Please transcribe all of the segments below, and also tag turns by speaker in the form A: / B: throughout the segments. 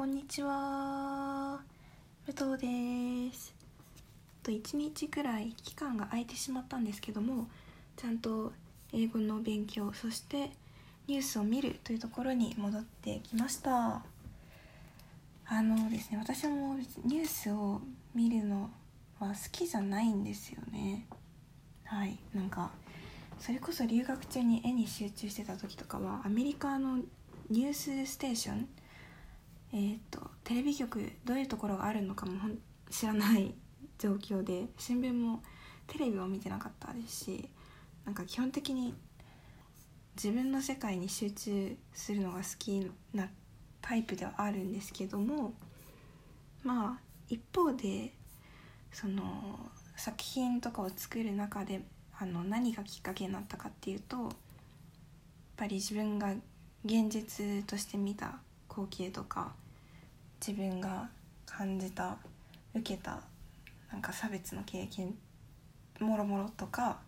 A: こんにちは。武藤です。と1日くらい期間が空いてしまったんですけどもちゃんと英語の勉強そしてニュースを見るというところに戻ってきました。あのですね私もニュースを見るのは好きじゃないんですよね。はい。なんかそれこそ留学中に絵に集中してた時とかはアメリカのニュースステーションえーと、テレビ局どういうところがあるのかも知らない状況で新聞もテレビを見てなかったですしなんか基本的に自分の世界に集中するのが好きなタイプではあるんですけどもまあ一方でその作品とかを作る中であの何がきっかけになったかっていうとやっぱり自分が現実として見た光景とか自分が感じた受けたなんか差別の経験もろもろとか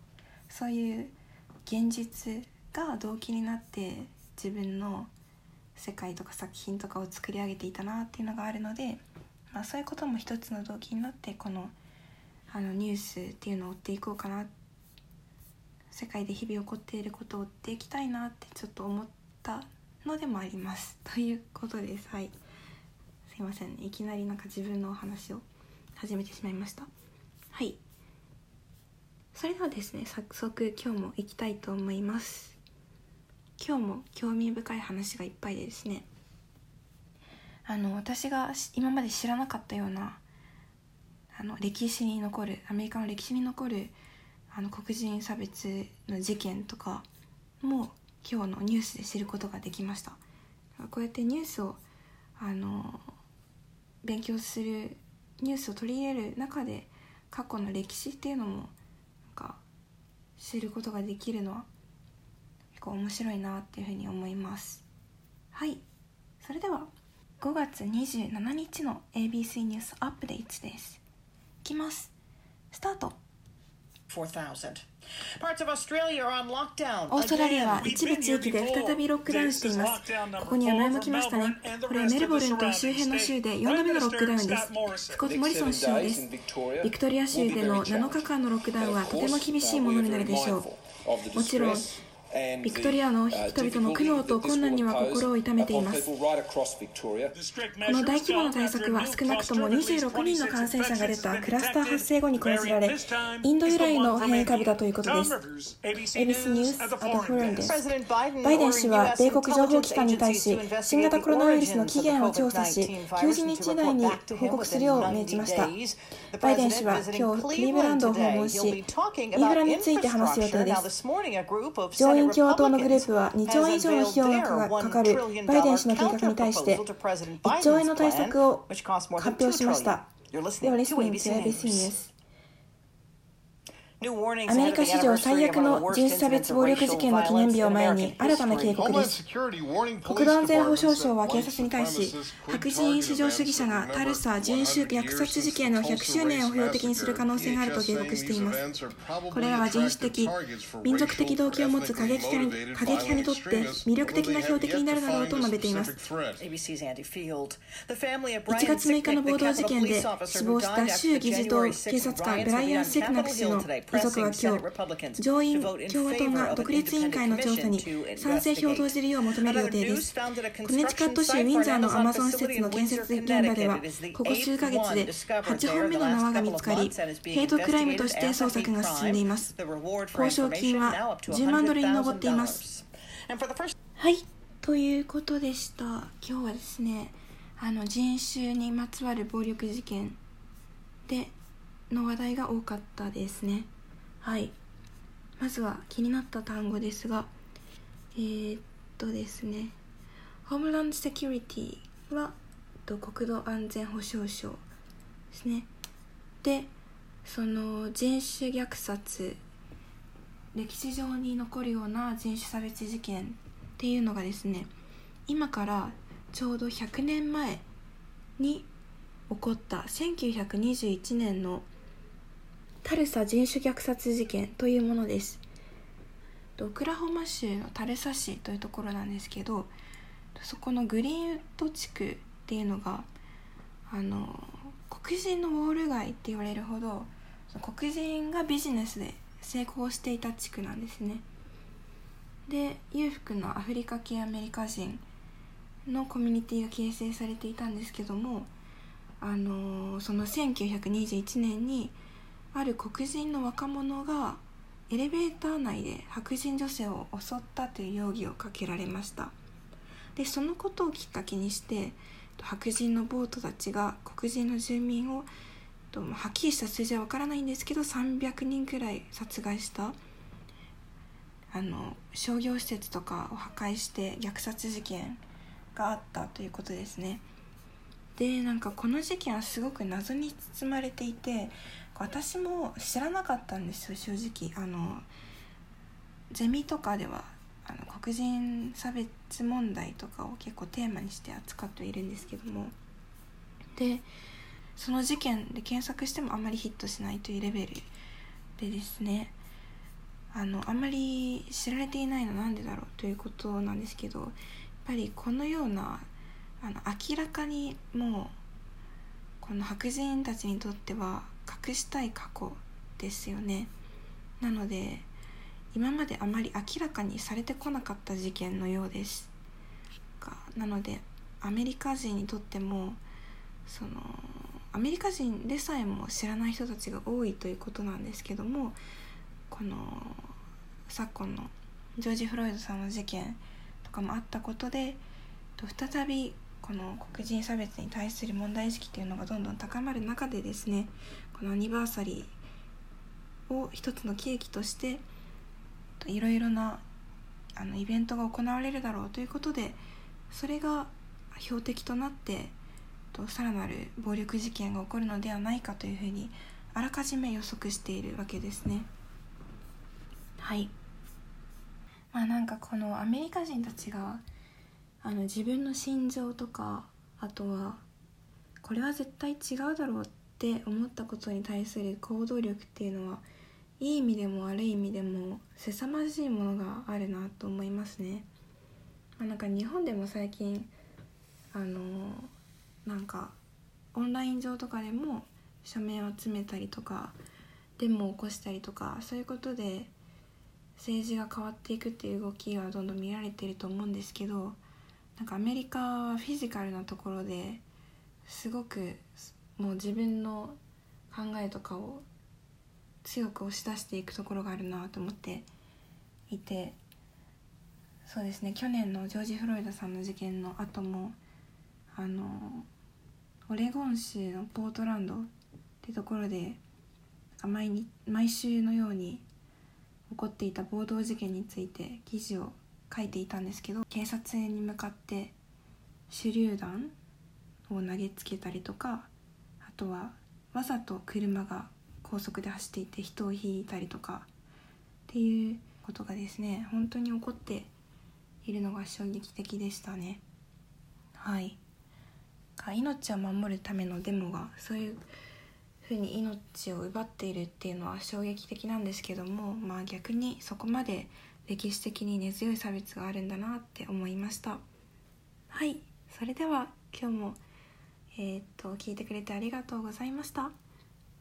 A: そういう現実が動機になって自分の世界とか作品とかを作り上げていたなっていうのがあるので、まあ、そういうことも一つの動機になってこのあのニュースっていうのを追っていこうかな。世界で日々起こっていることを追っていきたいなってちょっと思ったのでもあります。ということですはいすいませんね。いきなりなんか自分のお話を始めてしまいました。はい。それではですね早速今日も行きたいと思います。今日も興味深い話がいっぱいでですね。あの私が今まで知らなかったようなあの歴史に残るアメリカの歴史に残るあの黒人差別の事件とかも今日のニュースで知ることができました。こうやってニュースをあの勉強するニュースを取り入れる中で過去の歴史っていうのもなんか知ることができるのは結構面白いなっていうふうに思います。はい。それでは5月27日の ABC ニュースアップデートです。いきます。スタート。オーストラリアは一部地域で再びロックダウンしています。ここには前も来ましたね。これはメルボルンと周辺の州で4度目のロックダウンです。スコット・モリソン首相です。ビクトリア州での7日間のロックダウンはとても厳しいものになるでしょう。もちろん、ビクトリアの人々の苦悩と困難には心を痛めています。この大規模な対策は少なくとも26人の感染者が出たクラスター発生後に講じられインド由来の変異株だということです。ABC ニュースアダフルンです。バイデン氏は米国情報機関に対し新型コロナウイルスの起源を調査し90日以内に報告するよう命じました。バイデン氏は今日クリーブランドを訪問しインフラについて話す予定です。上院民共和党のグループは2兆円以上の費用がかかるバイデン氏の計画に対して1兆円の対策を発表しました。では、リスニング to ABC News。アメリカ史上最悪の人種差別暴力事件の記念日を前に新たな警告です。国土安全保障省は警察に対し白人至上主義者がタルサ人種虐殺事件の100周年を標的にする可能性があると警告しています。これらは人種的民族的動機を持つ過激派に過激派にとって魅力的な標的になるだろうと述べています。1月6日の暴動事件で死亡した州議事堂警察官ブライアン・セクナク氏の遺族は今日、上院共和党が独立委員会の調査に賛成票を投じるよう求める予定です。コネチカット州ウィンザーのアマゾン施設の建設現場では、ここ数ヶ月で8本目の縄が見つかり、ヘイトクライムとして捜索が進んでいます。報奨金は10万ドルに上っています。はい、ということでした。今日はですね、あの人種にまつわる暴力事件での話題が多かったですね。はい。まずは気になった単語ですがえー、っとですね。ホームランドセキュリティは国土安全保障省ですね。でその人種虐殺歴史上に残るような人種差別事件っていうのがですね今からちょうど100年前に起こった1921年のタルサ人種虐殺事件というものです。オクラホマ州のタルサ市というところなんですけどそこのグリーンウッド地区っていうのがあの黒人のウォール街って言われるほど黒人がビジネスで成功していた地区なんですね。で裕福なアフリカ系アメリカ人のコミュニティが形成されていたんですけどもあのその1921年にある黒人の若者がエレベーター内で白人女性を襲ったという容疑をかけられました。でそのことをきっかけにして白人のボートたちが黒人の住民をはっきりした数字は分からないんですけど300人くらい殺害した。あの商業施設とかを破壊して虐殺事件があったということですね。でなんかこの事件はすごく謎に包まれていて私も知らなかったんですよ正直。あのゼミとかではあの黒人差別問題とかを結構テーマにして扱っているんですけども。でその事件で検索してもあまりヒットしないというレベルでですね。あのあんまり知られていないのなんでだろうということなんですけどやっぱりこのようなあの明らかにもうこの白人たちにとっては隠したい過去ですよね。なので今まであまり明らかにされてこなかった事件のようです。なのでアメリカ人にとってもそのアメリカ人でさえも知らない人たちが多いということなんですけどもこの昨今のジョージ・フロイドさんの事件とかもあったことで再びこの黒人差別に対する問題意識というのがどんどん高まる中でですねこのアニバーサリーを一つの契機としていろいろなあのイベントが行われるだろうということでそれが標的となってとさらなる暴力事件が起こるのではないかというふうにあらかじめ予測しているわけですね。はい。まあなんかこのアメリカ人たちがあの自分の心情とかあとはこれは絶対違うだろうって思ったことに対する行動力っていうのはいい意味でも悪い意味でも凄まじいものがあるなと思いますね。ま、なんか日本でも最近あのなんかオンライン上とかでも署名を集めたりとかデモを起こしたりとかそういうことで政治が変わっていくっていう動きがどんどん見られてると思うんですけどなんかアメリカはフィジカルなところですごくもう自分の考えとかを強く押し出していくところがあるなと思っていてそうですね去年のジョージ・フロイドさんの事件の後もあのオレゴン州のポートランドってところで毎に毎週のように起こっていた暴動事件について記事を書いていたんですけど警察に向かって手榴弾を投げつけたりとかあとはわざと車が高速で走っていて人をひいたりとかっていうことがですね本当に起こっているのが衝撃的でしたね。はい。命を守るためのデモがそういうふうに命を奪っているっていうのは衝撃的なんですけどもまあ逆にそこまで歴史的に根強い差別があるんだなって思いました。はい。それでは今日もえー、っと聞いてくれてありがとうございました。